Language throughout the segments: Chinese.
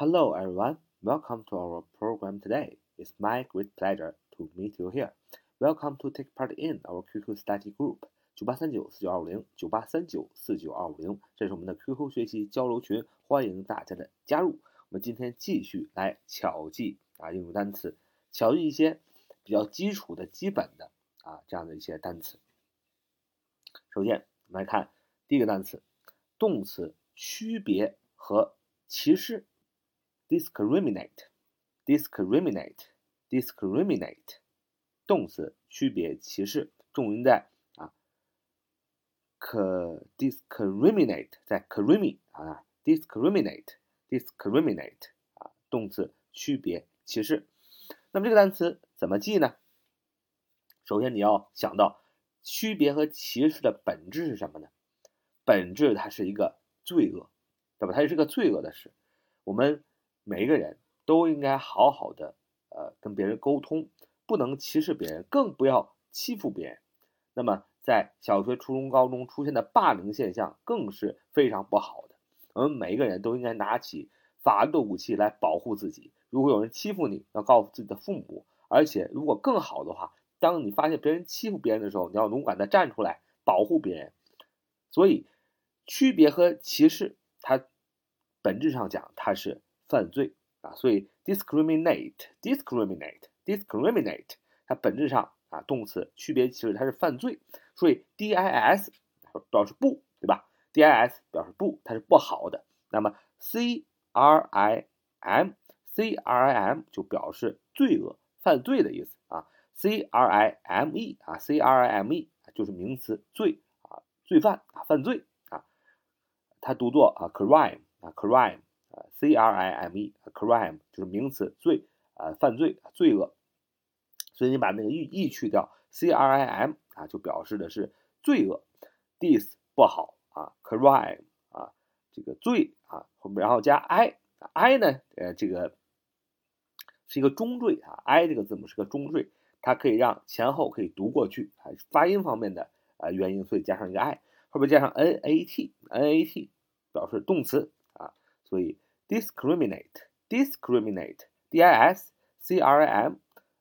Hello, everyone. Welcome to our program today. It's my great pleasure to meet you here. Welcome to take part in our QQ study group. 九八三九四九二五零九八三九四九二五零，这是我们的 QQ 学习交流群，欢迎大家的加入。我们今天继续来巧记啊英语单词，巧记一些比较基础的基本的啊这样的一些单词。首先，我们来看第一个单词，动词区别和歧视，discriminate，discriminate，discriminate，动词区别歧视，重音在。啊，可 discriminate 在 crimi 啊，discriminate discriminate 啊，动词区别歧视。那么这个单词怎么记呢？首先你要想到区别和歧视的本质是什么呢？本质它是一个罪恶，对吧？它也是个罪恶的事。我们每一个人都应该好好的呃跟别人沟通，不能歧视别人，更不要欺负别人。那么。在小学、初中、高中出现的霸凌现象更是非常不好的。我们每一个人都应该拿起法律的武器来保护自己。如果有人欺负你，要告诉自己的父母。而且，如果更好的话，当你发现别人欺负别人的时候，你要勇敢的站出来保护别人。所以，区别和歧视，它本质上讲它是犯罪啊。所以，discriminate，discriminate，discriminate，它本质上啊，动词区别其实它是犯罪。所以 D I S 表示不，对吧？D I S 表示不，它是不好的。那么 C R I M C R I M 就表示罪恶、犯罪的意思啊。C R I M E 啊，C R I M E 就是名词罪啊，罪犯啊，犯罪啊。它读作啊 crime 啊 crime C R I M E crime 就是名词罪啊，犯罪、罪恶。所以你把那个 e e 去掉，C R I M。啊，就表示的是罪恶，dis 不好啊，crime 啊，这个罪啊，后面然后加 i，i 呢，呃，这个是一个中缀啊，i 这个字母是个中缀，它可以让前后可以读过去啊，发音方面的啊原因，所以加上一个 i，后边加上 nat，nat 表示动词啊，所以 discriminate，discriminate，d i s c r i m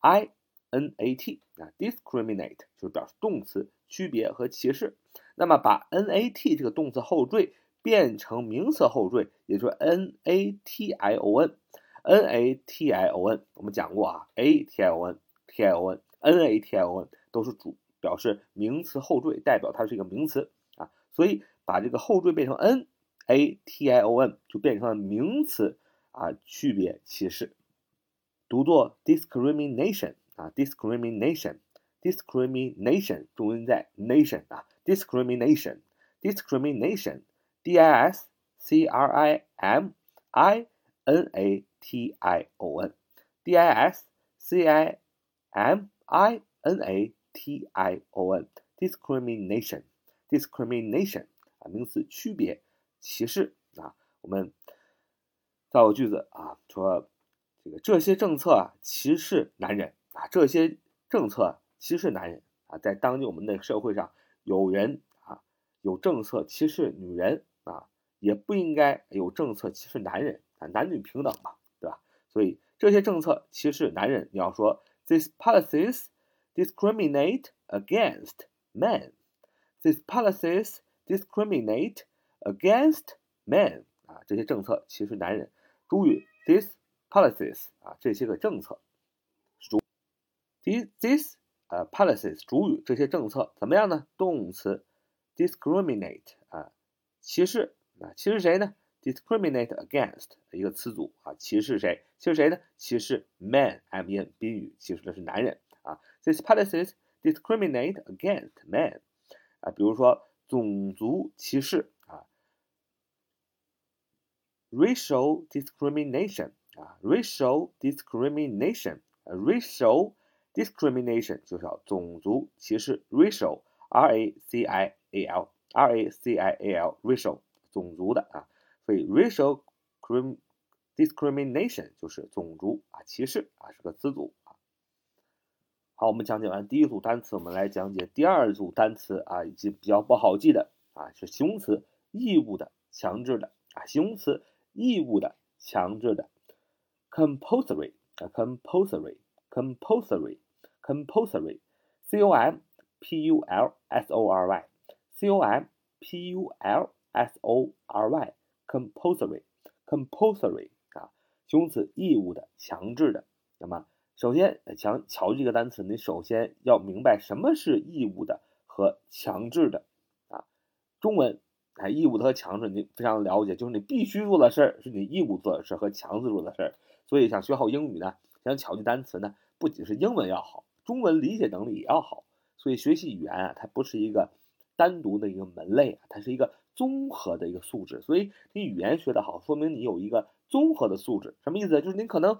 i n a t 啊，discriminate 就是表示动词区别和歧视。那么把 n a t 这个动词后缀变成名词后缀，也就是 n a t i o n，n a t i o n，我们讲过啊，a t i o n，t i o n，n a t i o n 都是主表示名词后缀，代表它是一个名词啊。所以把这个后缀变成 n a t i o n，就变成了名词啊，区别歧视，读作 discrimination。啊，discrimination，discrimination，重音在 nation 啊，discrimination，discrimination，d i s c r i m i n a t i o n，d i s c i m i n a t i o n，discrimination，discrimination 啊，名词区别 歧视啊，我们造个句子啊，说这个这些政策啊歧视男人。啊，这些政策歧视男人啊，在当今我们的社会上，有人啊有政策歧视女人啊，也不应该有政策歧视男人啊，男女平等嘛，对吧？所以这些政策歧视男人，你要说 these policies discriminate against men. These policies discriminate against men. 啊，这些政策歧视男人。注意 these policies 啊，这些个政策主。this this 呃 policies 主语这些政策怎么样呢？动词 discriminate 啊歧视啊歧视谁呢？discriminate against 一个词组啊歧视谁？歧视谁呢？歧视 men m n 宾语歧视的是男人啊。These policies discriminate against men 啊，比如说种族歧视，racial discrimination 啊，racial discrimination 啊，racial discrimination 就是种族歧视，racial，r a c i a l，r a c i a l，racial 种族的啊，所以 racial discrimination 就是种族啊歧视啊是个词组啊。好，我们讲解完第一组单词，我们来讲解第二组单词啊，以及比较不好记的啊是形容词义务的、强制的啊，形容词义务的、强制的，compulsory 啊，compulsory，compulsory，compulsory，c o m p u l s o r y，c o m p u l s o r y，compulsory，compulsory 啊，形容词，义务的，强制的。那么，首先想瞧这个单词，你首先要明白什么是义务的和强制的啊。中文。哎，义务和强制你非常了解，就是你必须做的事儿是你义务做的事儿和强制做的事儿。所以想学好英语呢，想巧记单词呢，不仅是英文要好，中文理解能力也要好。所以学习语言啊，它不是一个单独的一个门类啊，它是一个综合的一个素质。所以你语言学得好，说明你有一个综合的素质。什么意思？就是你可能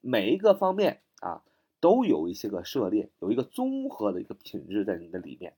每一个方面啊，都有一些个涉猎，有一个综合的一个品质在你的里面。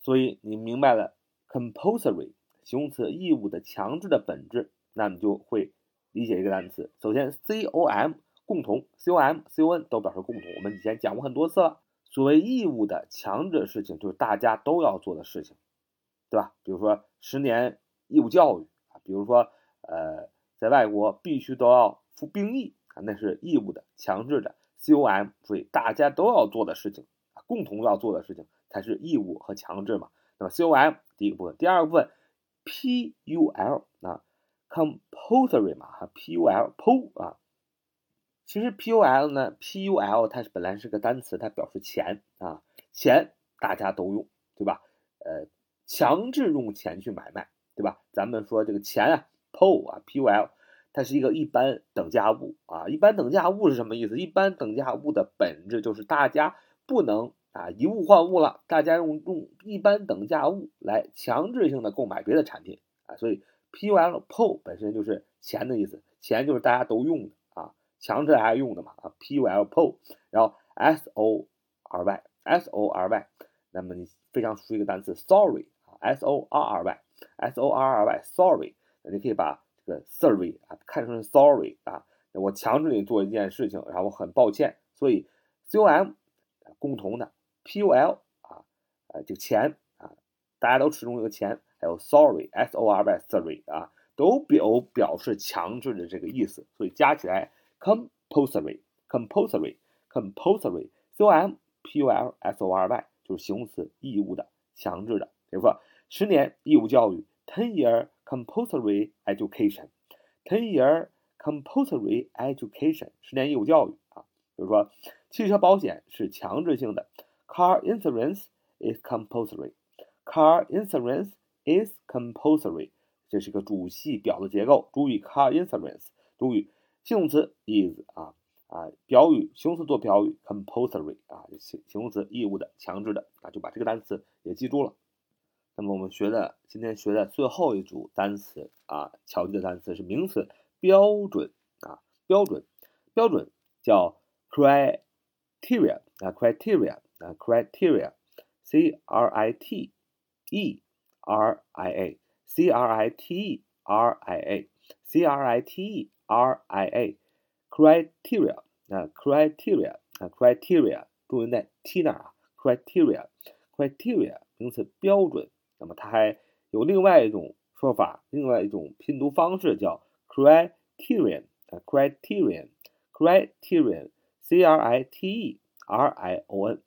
所以你明白了。Compulsory 形容词义务的强制的本质，那你就会理解一个单词。首先，com 共同，com con 都表示共同。我们以前讲过很多次了。所谓义务的强制的事情，就是大家都要做的事情，对吧？比如说十年义务教育啊，比如说呃，在外国必须都要服兵役啊，那是义务的强制的。com 所以大家都要做的事情啊，共同要做的事情才是义务和强制嘛。那么 com 第一个部分，第二个部分 pul 啊，compulsory 嘛哈，pul pul 啊，其实 pul 呢，pul 它是本来是个单词，它表示钱啊，钱大家都用，对吧？呃，强制用钱去买卖，对吧？咱们说这个钱啊，pul 啊，pul 它是一个一般等价物啊，一般等价物是什么意思？一般等价物的本质就是大家不能。啊，以物换物了，大家用用一般等价物来强制性的购买别的产品啊，所以 P U L P O 本身就是钱的意思，钱就是大家都用的啊，强制大家用的嘛啊，P U L P O，然后 S O R Y S O R Y，那么你非常熟悉一个单词 Sorry 啊，S O R R Y S O R R Y Sorry，你可以把这个 Sorry 啊看成 Sorry 啊，我强制你做一件事情，然后我很抱歉，所以 C O M 共同的。P U L 啊，呃，就钱啊，大家都使用这个钱，还有 Sorry，S O R Y，Sorry 啊，都表表示强制的这个意思，所以加起来 Compulsory，Compulsory，Compulsory，C O M P U L S O R Y 就是形容词，义务的，强制的。比如说，十年义务教育，Ten year compulsory education，Ten year compulsory education，十年义务教育啊。比如说，汽车保险是强制性的。Car insurance is compulsory. Car insurance is compulsory. 这是一个主系表的结构。注意，car insurance，注意形容词 is 啊啊，表语形容词做表语 compulsory 啊，形形容词义务的、强制的啊，就把这个单词也记住了。那么我们学的今天学的最后一组单词啊，巧记的单词是名词标准啊，标准标准叫 criteria 啊，criteria。啊，criteria，c r i t e r i a，c r i t e r i a，c r i t e r i a，criteria，啊，criteria，啊，criteria，重音在 t 那儿啊，criteria，criteria，名词标准。那么它还有另外一种说法，另外一种拼读方式叫 criterion，啊，criterion，criterion，c r i t e r i o n。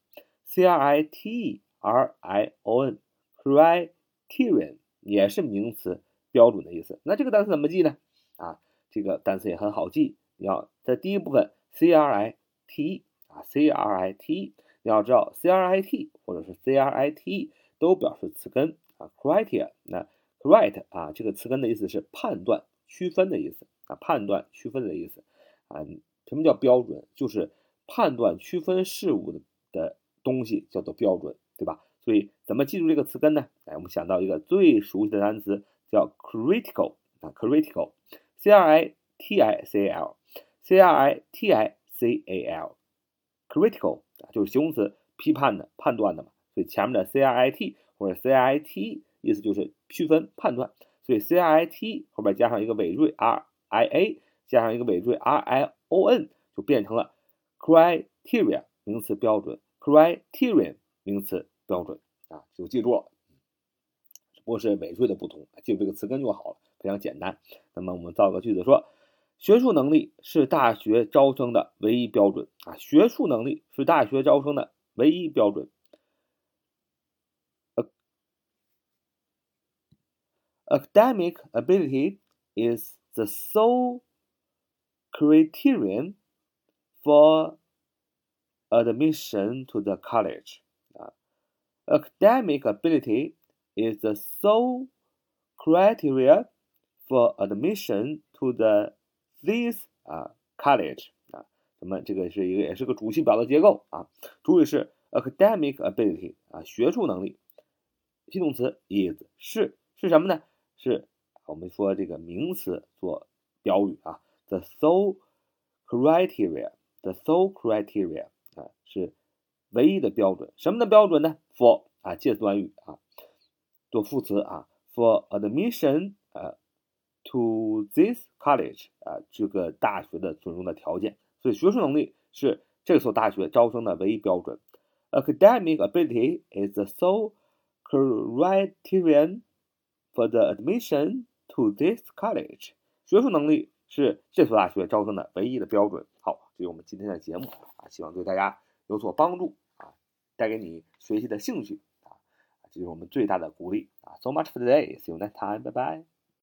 C R I T E R I O N，criterion 也是名词，标准的意思。那这个单词怎么记呢？啊，这个单词也很好记。你要在第一部分 C R I T E 啊，C R I T E，你要知道 C R I T 或者是 C R I T E 都表示词根啊 criterion 那 c r i t 啊，这个词根的意思是判断、区分的意思啊，判断、区分的意思啊。什么叫标准？就是判断、区分事物的的。东西叫做标准，对吧？所以怎么记住这个词根呢？哎，我们想到一个最熟悉的单词叫 critical 啊，critical，c r i t i c a l，c r i t i c a l，critical 啊，就是形容词，批判的、判断的嘛。所以前面的 c r i t 或者 c i t 意思就是区分、判断。所以 c r i t 后边加上一个尾缀 r i a，加上一个尾缀 r i o n，就变成了 criteria 名词标准。Criterion 名词标准啊，就记住了，只不过是尾缀的不同，记住这个词根就好了。非常简单。那么我们造个句子说，学术能力是大学招生的唯一标准啊。学术能力是大学招生的唯一标准。Academic ability is the sole criterion for admission to the college. Uh, academic ability is the sole criteria for admission to the this 啊 college 啊，那么这个是一个也是个主系表的结构啊。主语是 academic ability 啊，学术能力。系动词 is 是是什么呢？是我们说这个名词做标语啊，the sole criteria，the sole criteria 啊 是唯一的标准，什么的标准呢？for 啊介词短语啊做副词啊，for admission 啊 to this college 啊这个大学的最终的条件，所以学术能力是这所大学招生的唯一标准。Academic ability is the sole criterion for the admission to this college，学术能力是这所大学招生的唯一的标准。好，这是我们今天的节目啊，希望对大家有所帮助啊，带给你学习的兴趣啊，这是我们最大的鼓励啊。So much for today. See you next time. Bye bye.